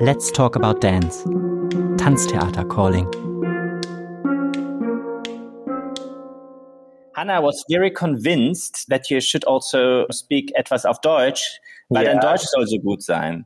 Let's talk about dance. Tanztheater calling. Hannah was very convinced that you should also speak etwas auf Deutsch, weil Ja. dein Deutsch soll so gut sein.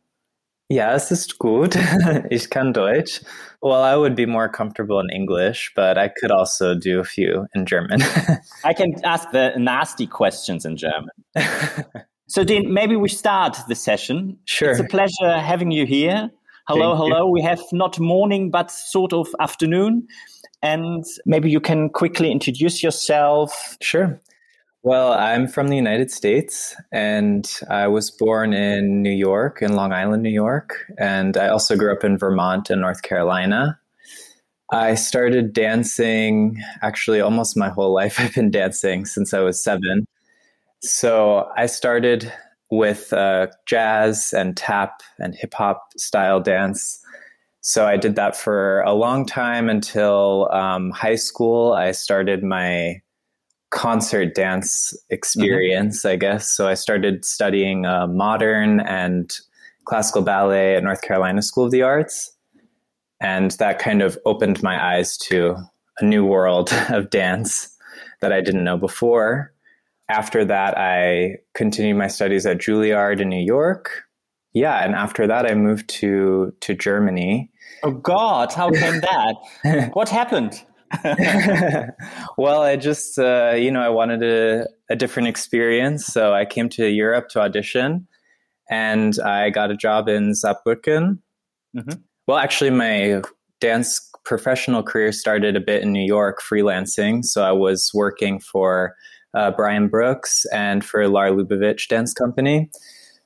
Ja, es ist gut. ich kann Deutsch. Well, I would be more comfortable in English, but I could also do a few in German. I can ask the nasty questions in German. So, Dean, maybe we start the session. Sure. It's a pleasure having you here. Hello, Thank you. hello. We have not morning, but sort of afternoon. And maybe you can quickly introduce yourself. Sure. Well, I'm from the United States and I was born in New York, in Long Island, New York. And I also grew up in Vermont and North Carolina. I started dancing actually almost my whole life. I've been dancing since I was seven. So I started with uh, jazz and tap and hip hop style dance. So I did that for a long time until um, high school. I started my concert dance experience, I guess. So I started studying uh, modern and classical ballet at North Carolina School of the Arts. And that kind of opened my eyes to a new world of dance that I didn't know before. After that, I continued my studies at Juilliard in New York. Yeah, and after that, I moved to to Germany. Oh, God, how came that? what happened? well, I just, uh, you know, I wanted a, a different experience. So I came to Europe to audition and I got a job in Saarbrücken. Mhm. Well, actually, my dance professional career started a bit in New York freelancing. So I was working for uh, Brian Brooks and for Lar Lubovitch Dance Company.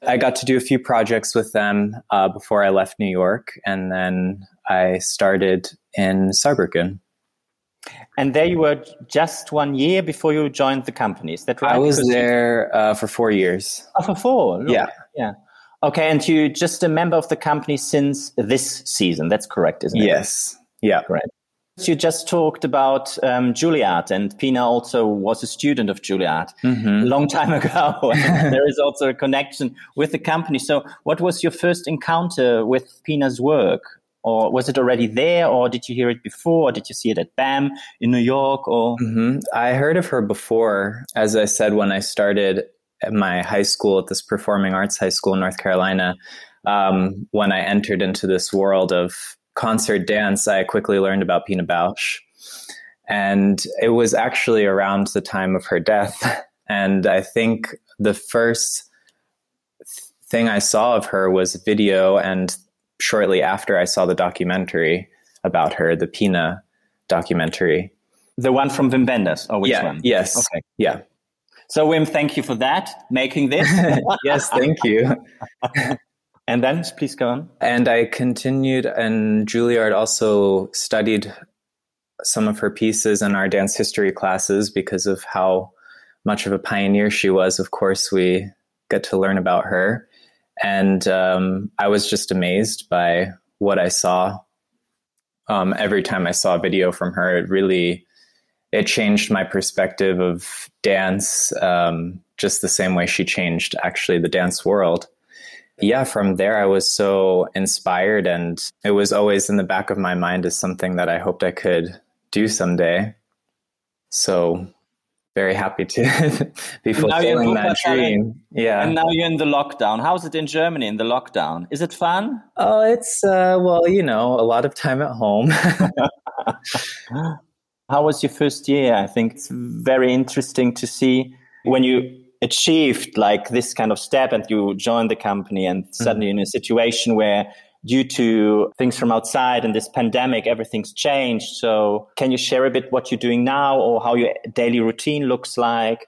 I got to do a few projects with them uh, before I left New York. And then I started in Saarbrücken. And there you were just one year before you joined the company. Is that right? I was Because there uh, for four years. Oh, for four. Look. Yeah. Yeah. Okay. And you're just a member of the company since this season. That's correct, isn't it? Yes. Yeah. Correct. You just talked about um, Juilliard, and Pina also was a student of Juilliard a hmm long time ago. There is also a connection with the company. So, what was your first encounter with Pina's work? Or was it already there, or did you hear it before, or did you see it at BAM in New York? Or hmm I heard of her before. As I said, when I started at my high school, at this performing arts high school in North Carolina, um, when I entered into this world of concert dance, I quickly learned about Pina Bausch. And it was actually around the time of her death. And I think the first thing I saw of her was video. And shortly after, I saw the documentary about her, the Pina documentary. the one from Wim Wenders? Or which yeah. one? Yes. Okay. Yeah. So, Wim, thank you for that, making this. yes. Thank you. and then, please go on. And I continued, and Juilliard also studied some of her pieces in our dance history classes because of how much of a pioneer she was. Of course, we get to learn about her. And um, I was just amazed by what I saw. Um, every time I saw a video from her, it really it changed my perspective of dance, um, just the same way she changed actually the dance world yeah, from there I was so inspired, and it was always in the back of my mind as something that I hoped I could do someday. So, very happy to be And now you're in fulfilling that dream. Yeah. And now you're in the lockdown. How's it in Germany in the lockdown? Is it fun? oh, it's uh, well, you know, a lot of time at home. How was your first year? I think it's very interesting to see when you achieved like this kind of step and you joined the company and suddenly in a situation where due to things from outside and this pandemic everything's changed so can you share a bit what you're doing now or how your daily routine looks like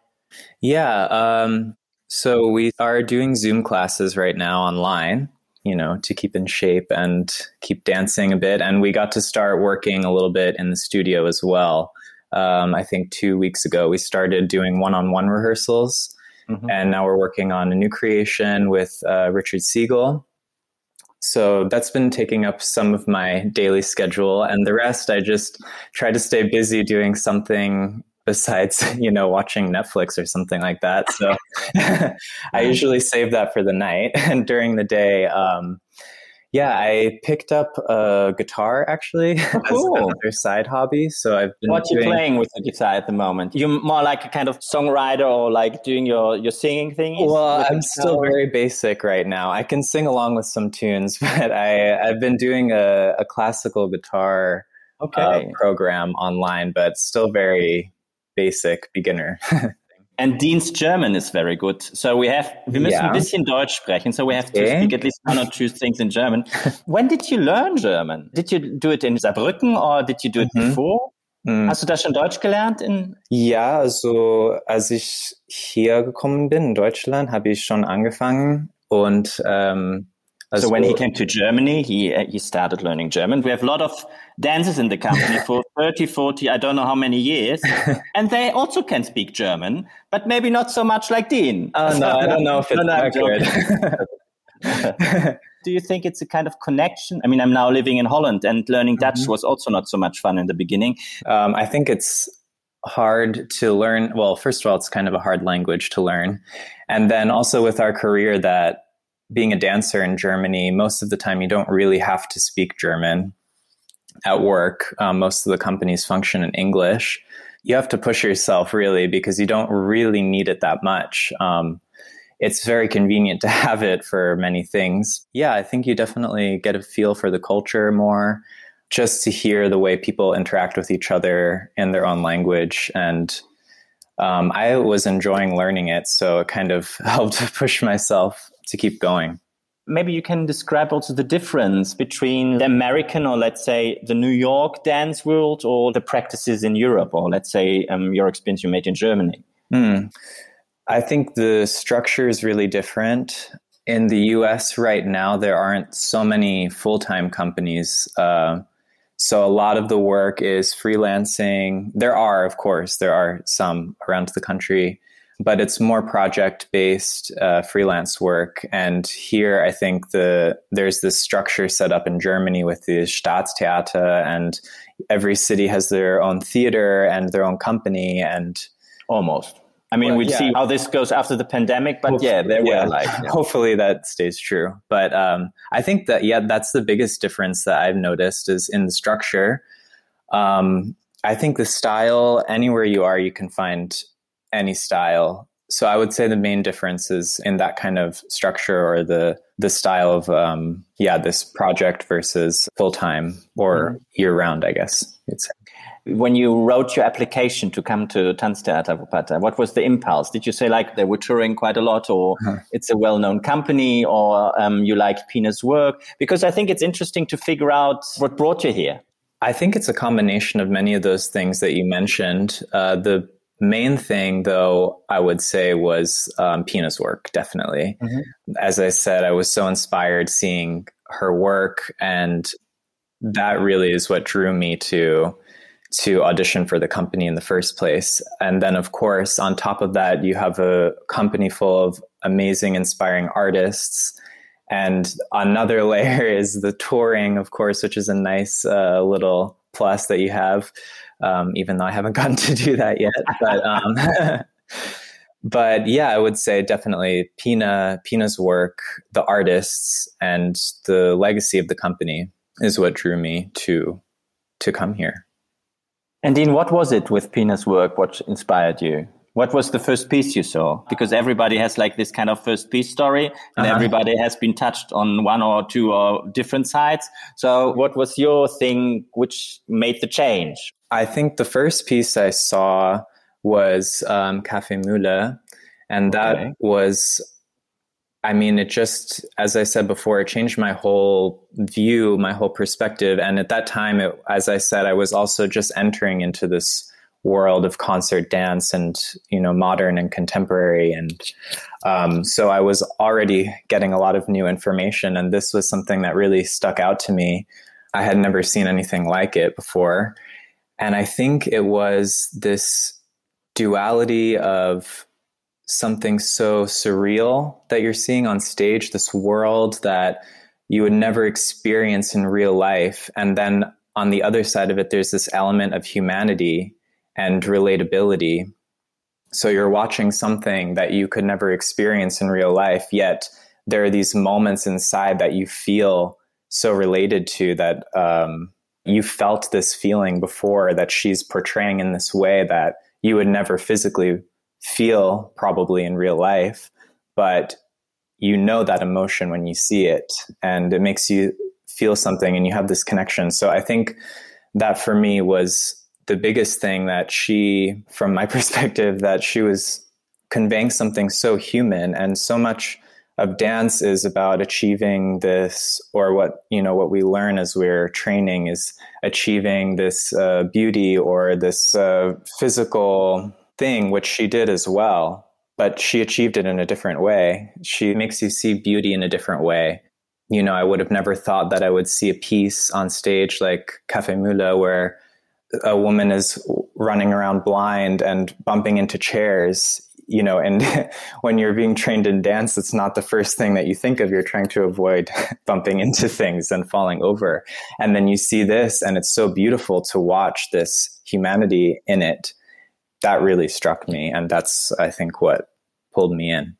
Yeah. Um, so we are doing Zoom classes right now online, you know, to keep in shape and keep dancing a bit. And we got to start working a little bit in the studio as well. Um, I think two weeks ago, we started doing one on one rehearsals. Mhm. And now we're working on a new creation with uh, Richard Siegel. So that's been taking up some of my daily schedule. And the rest, I just try to stay busy doing something besides you know watching netflix or something like that so i usually save that for the night and during the day um Yeah, I picked up a guitar actually oh, cool. as another side hobby. So I've been. What doing... you playing with the guitar at the moment? You're more like a kind of songwriter or like doing your your singing thing. Well, I'm still very basic right now. I can sing along with some tunes, but I I've been doing a, a classical guitar okay. uh, program online, but still very basic beginner. And Dean's German is very good. So we have, wir müssen yeah. ein bisschen Deutsch sprechen. So we have okay. to speak at least one or two things in German. when did you learn German? Did you do it in Saarbrücken or did you do it mhm. before? Mhm. Hast du da schon Deutsch gelernt? In ja, also als ich hier gekommen bin in Deutschland, habe ich schon angefangen und ähm, also so when he came to Germany, he he started learning German. We have a lot of dancers in the company for 30, 40, I don't know how many years. and they also can speak German, but maybe not so much like Dean. Oh, no, I don't know if it's no, accurate. Do you think it's a kind of connection? I mean, I'm now living in Holland and learning mm-hmm. Dutch was also not so much fun in the beginning. Um, I think it's hard to learn. Well, first of all, it's kind of a hard language to learn. And then also with our career that being a dancer in Germany, most of the time you don't really have to speak German at work. Um, most of the companies function in English. You have to push yourself really because you don't really need it that much. Um, it's very convenient to have it for many things. Yeah, I think you definitely get a feel for the culture more just to hear the way people interact with each other in their own language. And um, I was enjoying learning it, so it kind of helped to push myself to keep going. Maybe you can describe also the difference between the American or let's say the New York dance world or the practices in Europe or let's say um, your experience you made in Germany. Mm. I think the structure is really different. In the US right now, there aren't so many full time companies. Uh, so a lot of the work is freelancing. There are, of course, there are some around the country but it's more project based uh, freelance work. And here, I think the there's this structure set up in Germany with the Staatstheater, and every city has their own theater and their own company, and almost. I mean, well, we'd yeah. see how this goes after the pandemic, but hopefully, yeah, there yeah. like. Yeah. Hopefully that stays true. But um, I think that, yeah, that's the biggest difference that I've noticed is in the structure. Um, I think the style, anywhere you are, you can find any style. So I would say the main difference is in that kind of structure or the the style of um, yeah this project versus full time or mm-hmm. year round. I guess it's. When you wrote your application to come to Tanztheater Wuppertal, what was the impulse? Did you say like they were touring quite a lot, or uh-huh. it's a well-known company, or um, you like Pina's work? Because I think it's interesting to figure out what brought you here. I think it's a combination of many of those things that you mentioned. Uh, the main thing, though, I would say was um, Pina's work, definitely. Mm-hmm. As I said, I was so inspired seeing her work, and that really is what drew me to to audition for the company in the first place. And then, of course, on top of that, you have a company full of amazing, inspiring artists. And another layer is the touring, of course, which is a nice uh, little plus that you have um, even though I haven't gotten to do that yet. But um, but yeah, I would say definitely Pina Pina's work, the artists, and the legacy of the company is what drew me to to come here. And Dean, what was it with Pina's work? What inspired you? What was the first piece you saw? Because everybody has like this kind of first piece story, and uh-huh. everybody has been touched on one or two or different sides. So, what was your thing which made the change? I think the first piece I saw was um, Café Müller, and that okay. was, I mean, it just, as I said before, it changed my whole view, my whole perspective. And at that time, it, as I said, I was also just entering into this world of concert dance and you know modern and contemporary. And um, so i was already getting a lot of new information and this was something that really stuck out to me. I had never seen anything like it before. And I think it was this duality of something so surreal that you're seeing on stage, this world that you would never experience in real life. And then on the other side of it, there's this element of humanity and relatability. So you're watching something that you could never experience in real life, yet there are these moments inside that you feel so related to that um, you felt this feeling before that she's portraying in this way that you would never physically feel probably in real life, but you know that emotion when you see it and it makes you feel something and you have this connection. So I think that for me was the biggest thing that she, from my perspective, that she was conveying something so human and so much of dance is about achieving this or what you know what we learn as we're training is achieving this uh, beauty or this uh, physical thing which she did as well but she achieved it in a different way. She makes you see beauty in a different way. You know i would have never thought that i would see a piece on stage like Café Müller where a woman is running around blind and bumping into chairs you know, and when you're being trained in dance, it's not the first thing that you think of. You're trying to avoid bumping into things and falling over. And then you see this, and it's so beautiful to watch this humanity in it. That really struck me. And that's, I think, what pulled me in.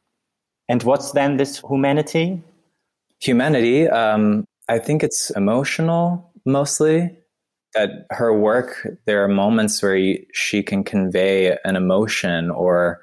And what's then this humanity? Humanity, um, I think it's emotional mostly. That her work, there are moments where you, she can convey an emotion or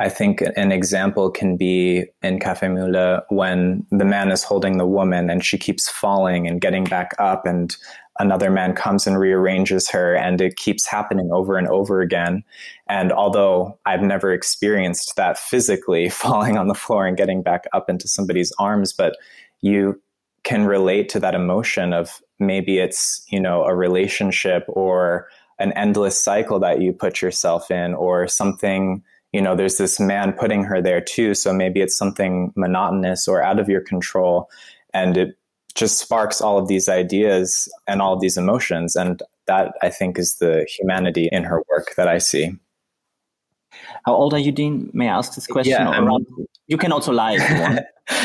I think an example can be in Café Müller when the man is holding the woman and she keeps falling and getting back up and another man comes and rearranges her and it keeps happening over and over again. And although I've never experienced that physically falling on the floor and getting back up into somebody's arms, but you can relate to that emotion of maybe it's, you know, a relationship or an endless cycle that you put yourself in or something you know, there's this man putting her there too. So maybe it's something monotonous or out of your control. And it just sparks all of these ideas and all of these emotions. And that I think is the humanity in her work that I see. How old are you, Dean? May I ask this question? Yeah, around, you can also lie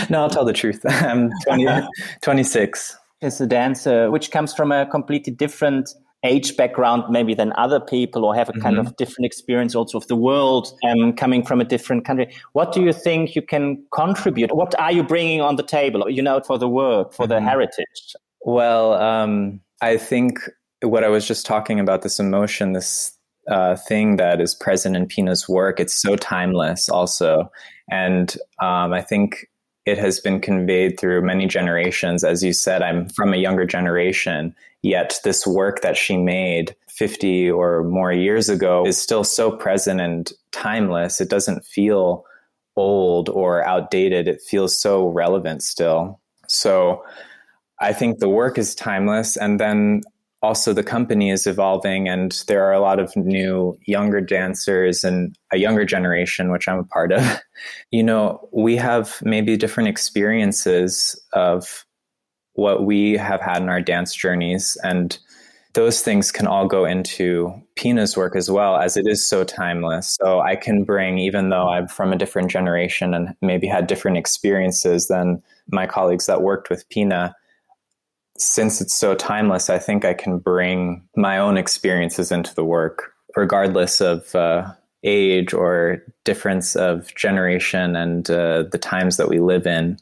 no, I'll tell the truth. I'm 20, 26. As a dancer, which comes from a completely different age background maybe than other people or have a mm-hmm. kind of different experience also of the world um, coming from a different country what do you think you can contribute what are you bringing on the table you know for the work for mm-hmm. the heritage well um, i think what i was just talking about this emotion this uh, thing that is present in pina's work it's so timeless also and um, i think it has been conveyed through many generations. As you said, I'm from a younger generation, yet this work that she made 50 or more years ago is still so present and timeless. It doesn't feel old or outdated, it feels so relevant still. So I think the work is timeless. And then also the company is evolving and there are a lot of new younger dancers and a younger generation which i'm a part of you know we have maybe different experiences of what we have had in our dance journeys and those things can all go into Pina's work as well, as it is so timeless. So I can bring, even though I'm from a different generation and maybe had different experiences than my colleagues that worked with Pina, since it's so timeless, I think I can bring my own experiences into the work, regardless of uh, age or difference of generation and uh, the times that we live in.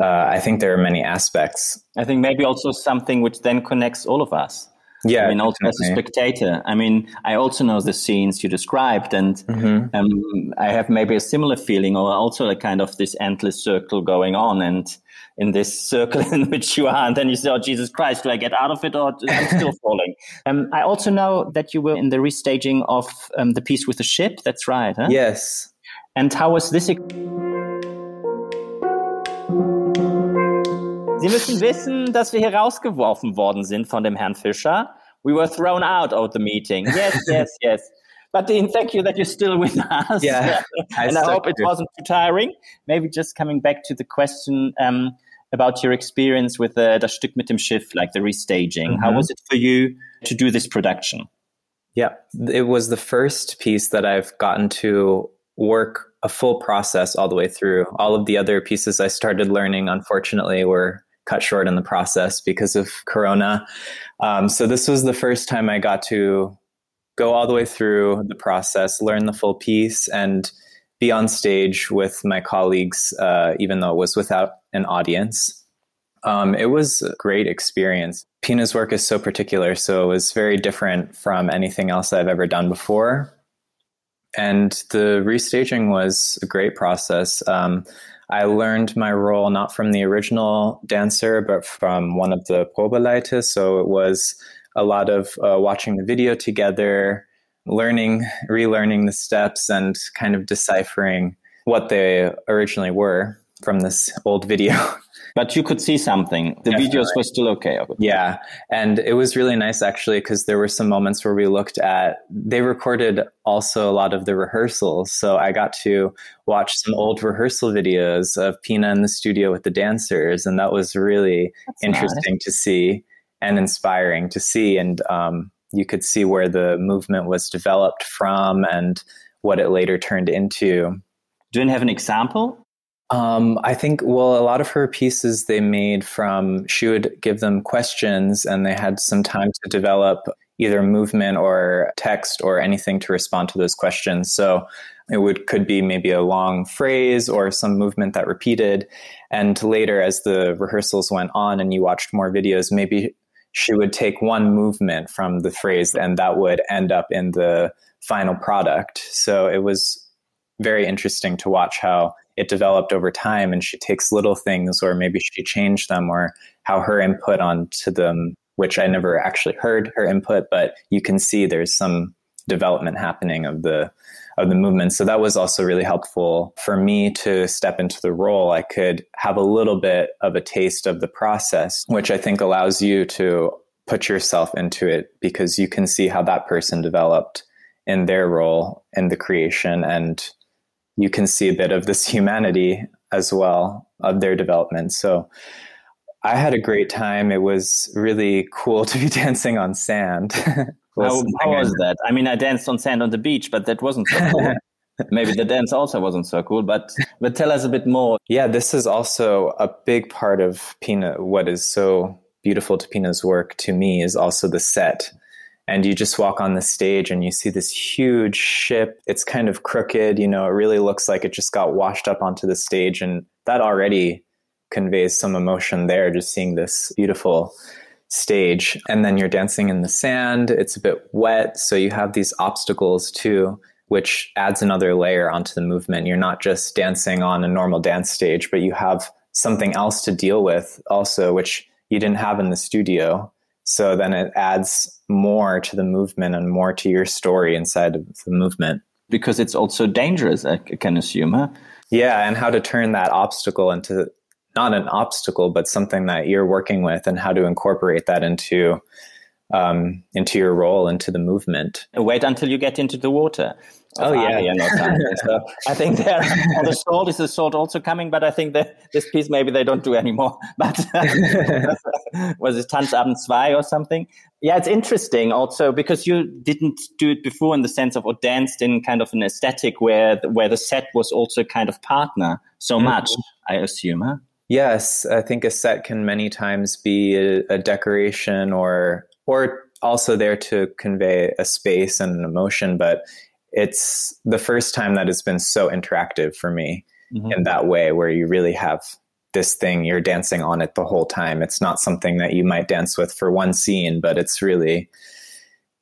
Uh, I think there are many aspects. I think maybe also something which then connects all of us. Yeah, I mean, also as a spectator. I mean, I also know the scenes you described, and mm-hmm. um, I have maybe a similar feeling, or also a kind of this endless circle going on, and in this circle in which you are, and then you say, "Oh Jesus Christ, do I get out of it, or I'm still falling?" Um, I also know that you were in the restaging of um, the piece with the ship. That's right. Huh? Yes. And how was this? Sie müssen wissen, dass wir hier rausgeworfen worden sind von dem Herrn Fischer. We were thrown out of the meeting. Yes, yes, yes. But Dean, thank you that you're still with us. Yeah. and I hope it wasn't too tiring. Maybe just coming back to the question um, about your experience with the Das Stück mit dem Schiff, like the restaging. Mm-hmm. How was it for you to do this production? Yeah, it was the first piece that I've gotten to work a full process all the way through. All of the other pieces I started learning, unfortunately, were cut short in the process because of Corona. Um, so this was the first time I got to go all the way through the process, learn the full piece, and be on stage with my colleagues, uh, even though it was without an audience. Um, it was a great experience. Pina's work is so particular, so it was very different from anything else I've ever done before. And the restaging was a great process. Um, I learned my role not from the original dancer, but from one of the Probeleiter. So it was a lot of uh, watching the video together, learning, relearning the steps, and kind of deciphering what they originally were from this old video. But you could see something. The Definitely. videos were still okay. Yeah. And it was really nice actually because there were some moments where we looked at, they recorded also a lot of the rehearsals. So I got to watch some old rehearsal videos of Pina in the studio with the dancers. And that was really That's interesting nice. to see and inspiring to see. And um, you could see where the movement was developed from and what it later turned into. Do you have an example? Um, I think, well, a lot of her pieces they made from, she would give them questions and they had some time to develop either movement or text or anything to respond to those questions. So it would could be maybe a long phrase or some movement that repeated. And later, as the rehearsals went on and you watched more videos, maybe she would take one movement from the phrase and that would end up in the final product. So it was very interesting to watch how it developed over time and she takes little things or maybe she changed them or how her input onto them which i never actually heard her input but you can see there's some development happening of the of the movement. So that was also really helpful for me to step into the role. I could have a little bit of a taste of the process which i think allows you to put yourself into it because you can see how that person developed in their role in the creation and you can see a bit of this humanity as well of their development. So I had a great time. It was really cool to be dancing on sand. how, how was that? I mean, I danced on sand on the beach, but that wasn't so cool. Maybe the dance also wasn't so cool, but but tell us a bit more. Yeah, this is also a big part of Pina. What is so beautiful to Pina's work to me is also the set and you just walk on the stage and you see this huge ship. It's kind of crooked, you know, it really looks like it just got washed up onto the stage. And that already conveys some emotion there, just seeing this beautiful stage. And then you're dancing in the sand, it's a bit wet. So you have these obstacles too, which adds another layer onto the movement. You're not just dancing on a normal dance stage, but you have something else to deal with also, which you didn't have in the studio. So then it adds more to the movement and more to your story inside of the movement. Because it's also dangerous, I can assume, huh? Yeah, and how to turn that obstacle into not an obstacle, but something that you're working with, and how to incorporate that into um, into your role, into the movement. Wait until you get into the water. Oh yeah, yeah. so I think there on the salt is the salt also coming, but I think that this piece maybe they don't do anymore. But was it Tanzabend 2 or something? Yeah, it's interesting also because you didn't do it before in the sense of or danced in kind of an aesthetic where where the set was also kind of partner so mm-hmm. much. I assume, huh? Yes, I think a set can many times be a, a decoration or or also there to convey a space and an emotion, but it's the first time that it's been so interactive for me mm-hmm. in that way where you really have this thing you're dancing on it the whole time. It's not something that you might dance with for one scene but it's really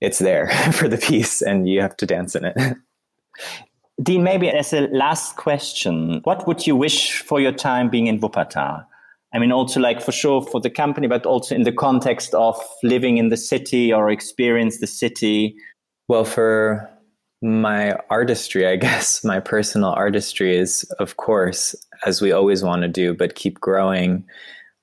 it's there for the piece and you have to dance in it. Dean maybe as a last question what would you wish for your time being in wuppertal I mean, also like for sure for the company, but also in the context of living in the city or experience the city. Well, for my artistry, I guess, my personal artistry is, of course, as we always want to do, but keep growing.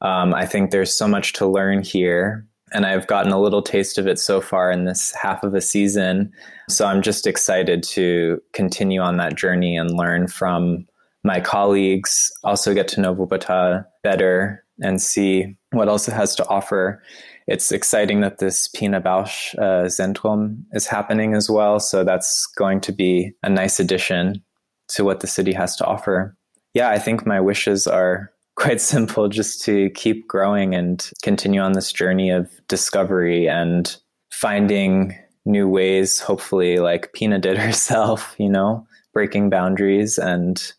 Um, I think there's so much to learn here. And I've gotten a little taste of it so far in this half of a season. So I'm just excited to continue on that journey and learn from my colleagues, also get to know Wuppertal better and see what else it has to offer it's exciting that this Pina Bausch uh, Zentrum is happening as well. So that's going to be a nice addition to what the city has to offer. Yeah, I think my wishes are quite simple just to keep growing and continue on this journey of discovery and finding new ways, hopefully, like Pina did herself, you know, breaking boundaries and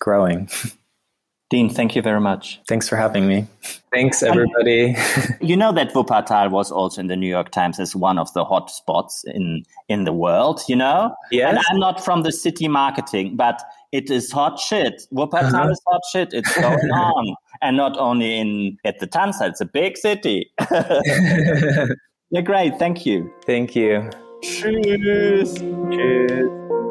growing. Dean, thank you very much. Thanks for having me. Thanks, everybody. you know that Wuppertal was also in the New York Times as one of the hot spots in, in the world, you know? Yes. And I'm not from the city marketing, but it is hot shit. Wuppertal uh-huh. is hot shit. It's going on. And not only in at the Tanza, it's a big city. yeah, great. Thank you. Thank you. Cheers. Cheers.